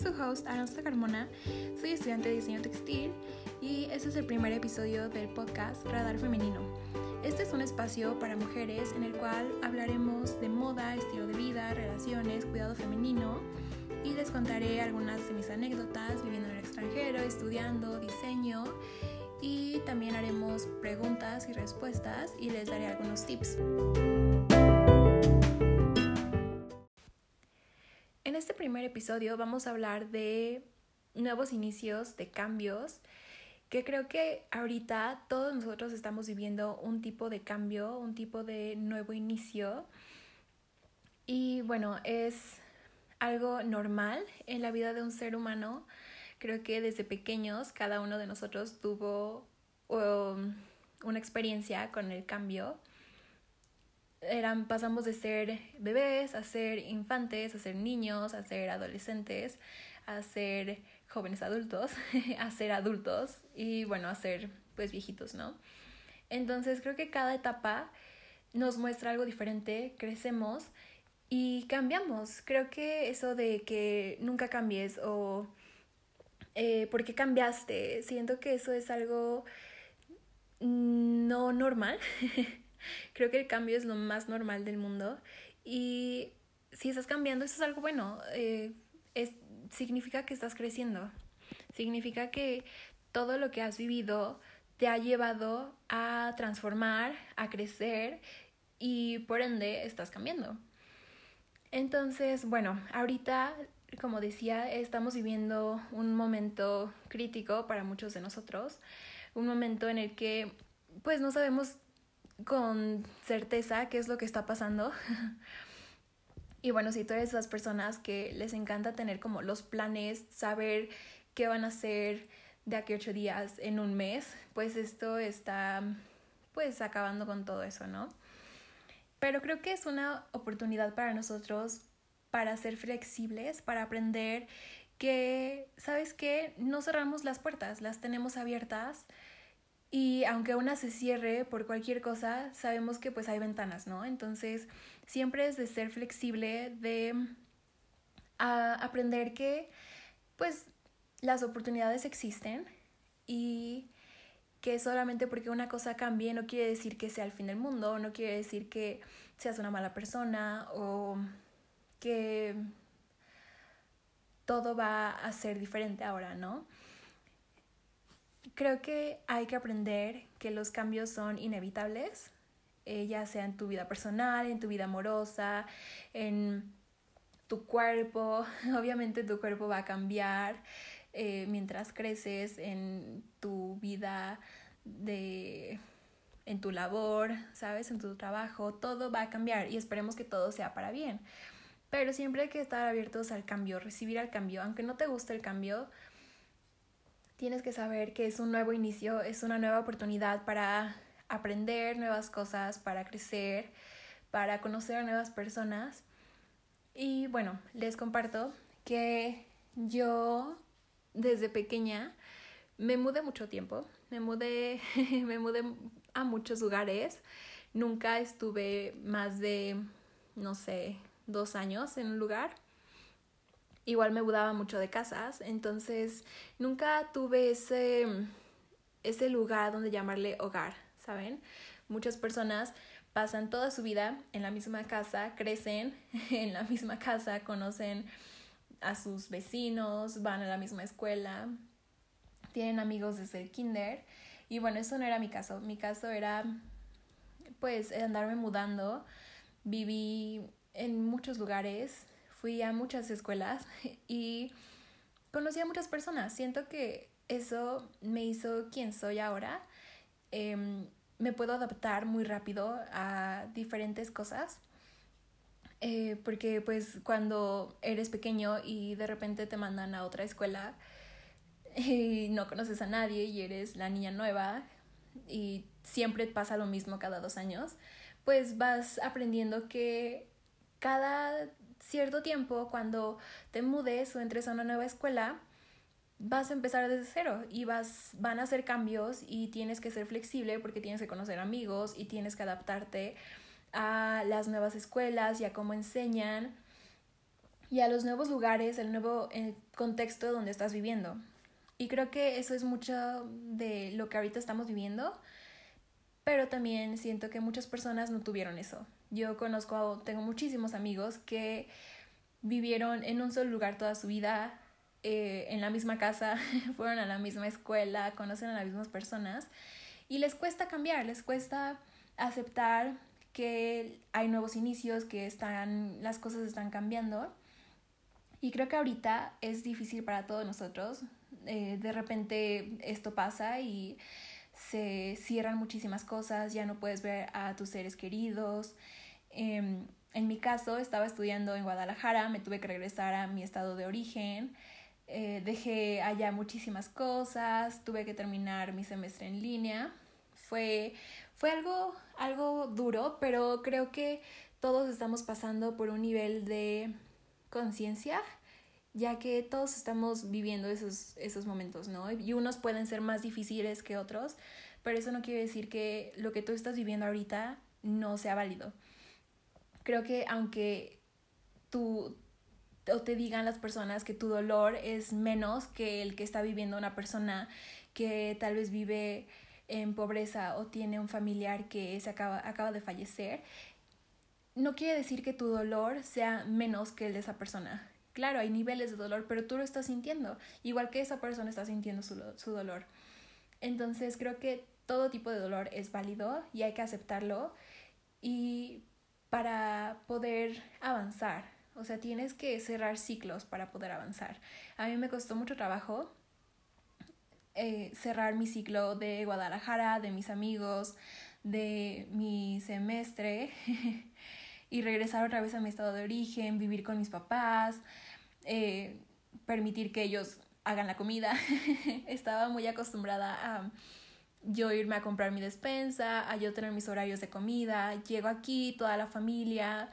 su host Aranza Carmona, soy estudiante de diseño textil y este es el primer episodio del podcast Radar Femenino. Este es un espacio para mujeres en el cual hablaremos de moda, estilo de vida, relaciones, cuidado femenino y les contaré algunas de mis anécdotas viviendo en el extranjero, estudiando, diseño y también haremos preguntas y respuestas y les daré algunos tips. Primer episodio vamos a hablar de nuevos inicios, de cambios, que creo que ahorita todos nosotros estamos viviendo un tipo de cambio, un tipo de nuevo inicio. Y bueno, es algo normal en la vida de un ser humano Creo que desde pequeños cada uno de nosotros tuvo um, una experiencia con el cambio. Eran, pasamos de ser bebés a ser infantes, a ser niños, a ser adolescentes, a ser jóvenes adultos, a ser adultos y bueno, a ser pues viejitos, ¿no? Entonces creo que cada etapa nos muestra algo diferente, crecemos y cambiamos. Creo que eso de que nunca cambies o eh, ¿por qué cambiaste? Siento que eso es algo no normal. Creo que el cambio es lo más normal del mundo y si estás cambiando, eso es algo bueno. Eh, es, significa que estás creciendo. Significa que todo lo que has vivido te ha llevado a transformar, a crecer y por ende estás cambiando. Entonces, bueno, ahorita como decía, estamos viviendo un momento crítico para muchos de nosotros, un momento en el que pues no sabemos con certeza qué es lo que está pasando. y bueno, si tú eres esas personas que les encanta tener como los planes, saber qué van a hacer de aquí ocho días en un mes, pues esto está pues acabando con todo eso, ¿no? Pero creo que es una oportunidad para nosotros para ser flexibles, para aprender que, ¿sabes qué? No cerramos las puertas, las tenemos abiertas y aunque una se cierre por cualquier cosa, sabemos que pues hay ventanas, ¿no? Entonces, siempre es de ser flexible, de aprender que pues las oportunidades existen y que solamente porque una cosa cambie no quiere decir que sea el fin del mundo, no quiere decir que seas una mala persona o que todo va a ser diferente ahora, ¿no? Creo que hay que aprender que los cambios son inevitables, eh, ya sea en tu vida personal, en tu vida amorosa, en tu cuerpo. Obviamente tu cuerpo va a cambiar eh, mientras creces en tu vida de en tu labor, ¿sabes? En tu trabajo, todo va a cambiar y esperemos que todo sea para bien. Pero siempre hay que estar abiertos al cambio, recibir al cambio. Aunque no te guste el cambio, tienes que saber que es un nuevo inicio, es una nueva oportunidad para aprender nuevas cosas, para crecer, para conocer a nuevas personas. Y bueno, les comparto que yo desde pequeña me mudé mucho tiempo, me mudé, me mudé a muchos lugares, nunca estuve más de, no sé, dos años en un lugar. Igual me mudaba mucho de casas, entonces nunca tuve ese, ese lugar donde llamarle hogar, ¿saben? Muchas personas pasan toda su vida en la misma casa, crecen en la misma casa, conocen a sus vecinos, van a la misma escuela, tienen amigos desde el kinder. Y bueno, eso no era mi caso. Mi caso era pues andarme mudando. Viví en muchos lugares, fui a muchas escuelas y conocí a muchas personas. Siento que eso me hizo quien soy ahora. Em, me puedo adaptar muy rápido a diferentes cosas. Eh, porque pues cuando eres pequeño y de repente te mandan a otra escuela y no conoces a nadie y eres la niña nueva y siempre pasa lo mismo cada dos años, pues vas aprendiendo que cada cierto tiempo, cuando te mudes o entres a una nueva escuela, vas a empezar desde cero y vas, van a hacer cambios y tienes que ser flexible porque tienes que conocer amigos y tienes que adaptarte a las nuevas escuelas y a cómo enseñan. y a los nuevos lugares, el nuevo eh, contexto donde estás viviendo. Y creo que eso es mucho de lo que ahorita estamos viviendo, pero también siento que muchas personas no tuvieron eso. Yo conozco, tengo muchísimos amigos que vivieron en un solo lugar toda su vida, eh, en la misma casa, fueron a la misma escuela, conocen a las mismas personas y les cuesta cambiar, les cuesta aceptar que hay nuevos inicios, que están, las cosas están cambiando. Y creo que ahorita es difícil para todos nosotros. Eh, de repente esto pasa y se cierran muchísimas cosas, ya no puedes ver a tus seres queridos. Em, en mi caso, estaba estudiando en Guadalajara, me tuve que regresar a mi estado de origen. Eh, dejé allá muchísimas cosas, tuve que terminar mi semestre en línea. Fue, fue algo, algo duro, pero creo que todos estamos pasando por un nivel de conciencia, ya que todos estamos viviendo esos, esos momentos, ¿no? Y unos pueden ser más difíciles que otros, pero eso no quiere decir que lo que tú estás viviendo ahorita no sea válido. Creo que aunque tú o te digan las personas que tu dolor es menos que el que está viviendo una persona que tal vez vive en pobreza o tiene un familiar que se acaba, acaba de fallecer, no quiere decir que tu dolor sea menos que el de esa persona. Claro, hay niveles de dolor, pero tú lo estás sintiendo, igual que esa persona está sintiendo su, su dolor. Entonces creo que todo tipo de dolor es válido y hay que aceptarlo y para poder avanzar. O sea, tienes que cerrar ciclos para poder avanzar. A mí me costó mucho trabajo eh, cerrar mi ciclo de Guadalajara, de mis amigos, de mi semestre y regresar otra vez a mi estado de origen, vivir con mis papás, eh, permitir que ellos hagan la comida. Estaba muy acostumbrada a yo irme a comprar mi despensa, a yo tener mis horarios de comida, llego aquí, toda la familia.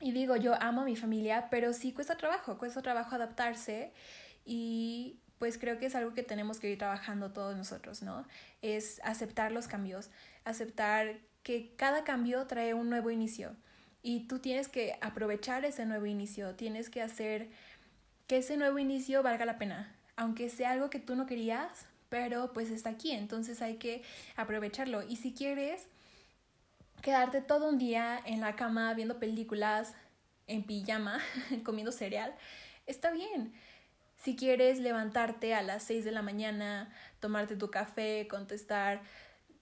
Y digo, yo amo a mi familia, pero sí cuesta trabajo, cuesta trabajo adaptarse y pues creo que es algo que tenemos que ir trabajando todos nosotros, ¿no? Es aceptar los cambios, aceptar que cada cambio trae un nuevo inicio y tú tienes que aprovechar ese nuevo inicio, tienes que hacer que ese nuevo inicio valga la pena, aunque sea algo que tú no querías, pero pues está aquí, entonces hay que aprovecharlo. Y si quieres quedarte todo un día en la cama viendo películas, en pijama, comiendo cereal, está bien. Si quieres levantarte a las 6 de la mañana, tomarte tu café, contestar,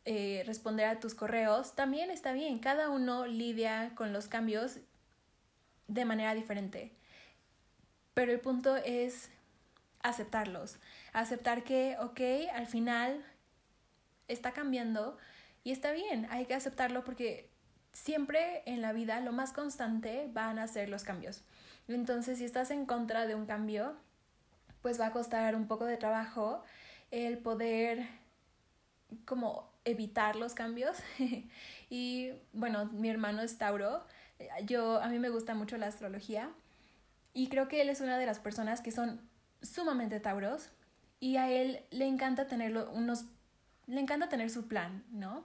eh, responder a tus correos, también está bien. Cada uno lidia con los cambios de manera diferente. Pero el punto es aceptarlos. Aceptar que, ok, al final está cambiando y está bien, hay que aceptarlo porque siempre en la vida lo más constante van a ser los cambios. Entonces, si estás en contra de un cambio, pues va a costar un poco de trabajo el poder como evitar los cambios. y bueno, mi hermano es Tauro. Yo a mí me gusta mucho la astrología y creo que él es una de las personas que son sumamente tauros y a él le encanta tenerlo unos le encanta tener su plan, ¿no?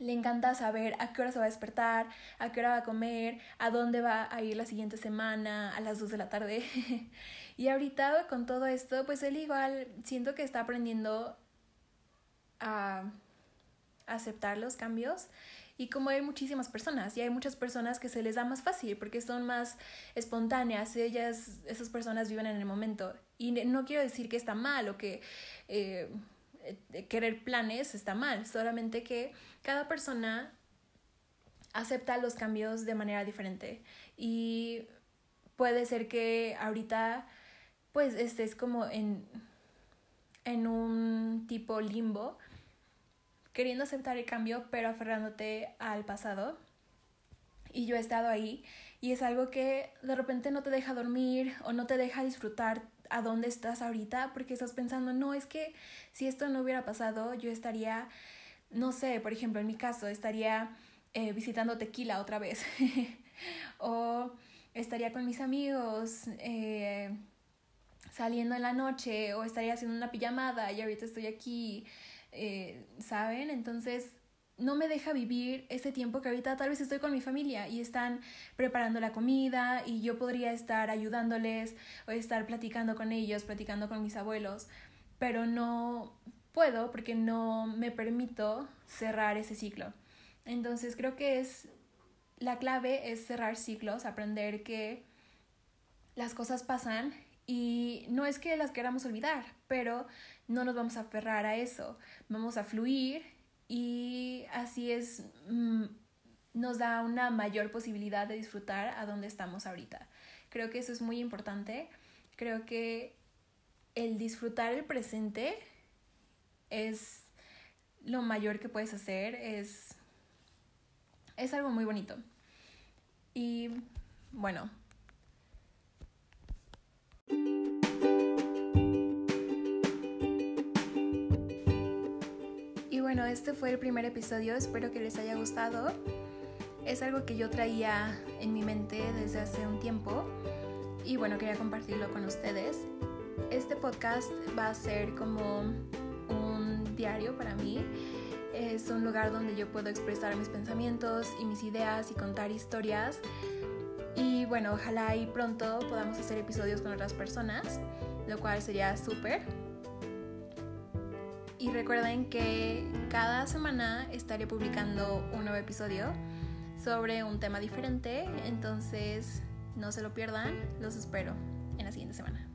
Le encanta saber a qué hora se va a despertar, a qué hora va a comer, a dónde va a ir la siguiente semana, a las 2 de la tarde. y ahorita con todo esto, pues él igual siento que está aprendiendo a aceptar los cambios y como hay muchísimas personas y hay muchas personas que se les da más fácil porque son más espontáneas, ellas, esas personas viven en el momento. Y no quiero decir que está mal o que eh, querer planes está mal, solamente que cada persona acepta los cambios de manera diferente y puede ser que ahorita pues estés como en, en un tipo limbo queriendo aceptar el cambio, pero aferrándote al pasado. Y yo he estado ahí y es algo que de repente no te deja dormir o no te deja disfrutar a dónde estás ahorita porque estás pensando, no, es que si esto no hubiera pasado, yo estaría, no sé, por ejemplo, en mi caso, estaría eh, visitando tequila otra vez o estaría con mis amigos. Eh, saliendo en la noche o estaría haciendo una pijamada y ahorita estoy aquí eh, ¿saben? Entonces, no me deja vivir ese tiempo que ahorita tal vez estoy con mi familia y están preparando la comida y yo podría estar ayudándoles o estar platicando con ellos, platicando con mis abuelos, pero no puedo porque no me permito cerrar ese ciclo. Entonces creo que es la clave es cerrar ciclos, aprender que las cosas pasan y no es que las queramos olvidar, pero no nos vamos a aferrar a eso, vamos a fluir y así es, mm, nos da una mayor posibilidad de disfrutar a donde estamos ahorita. Creo que eso es muy importante, creo que el disfrutar el presente es lo mayor que puedes hacer, es, es algo muy bonito. Y bueno, bueno, este fue el primer episodio, espero que les haya gustado. Es algo que yo traía en mi mente desde hace un tiempo y bueno, quería compartirlo con ustedes. Este podcast va a ser como un diario para mí. Es un lugar donde yo puedo expresar mis pensamientos y mis ideas y contar historias. Y bueno, ojalá y pronto podamos hacer episodios con otras personas, lo cual sería súper. Y recuerden que cada semana estaré publicando un nuevo episodio sobre un tema diferente, entonces no se lo pierdan, los espero en la siguiente semana.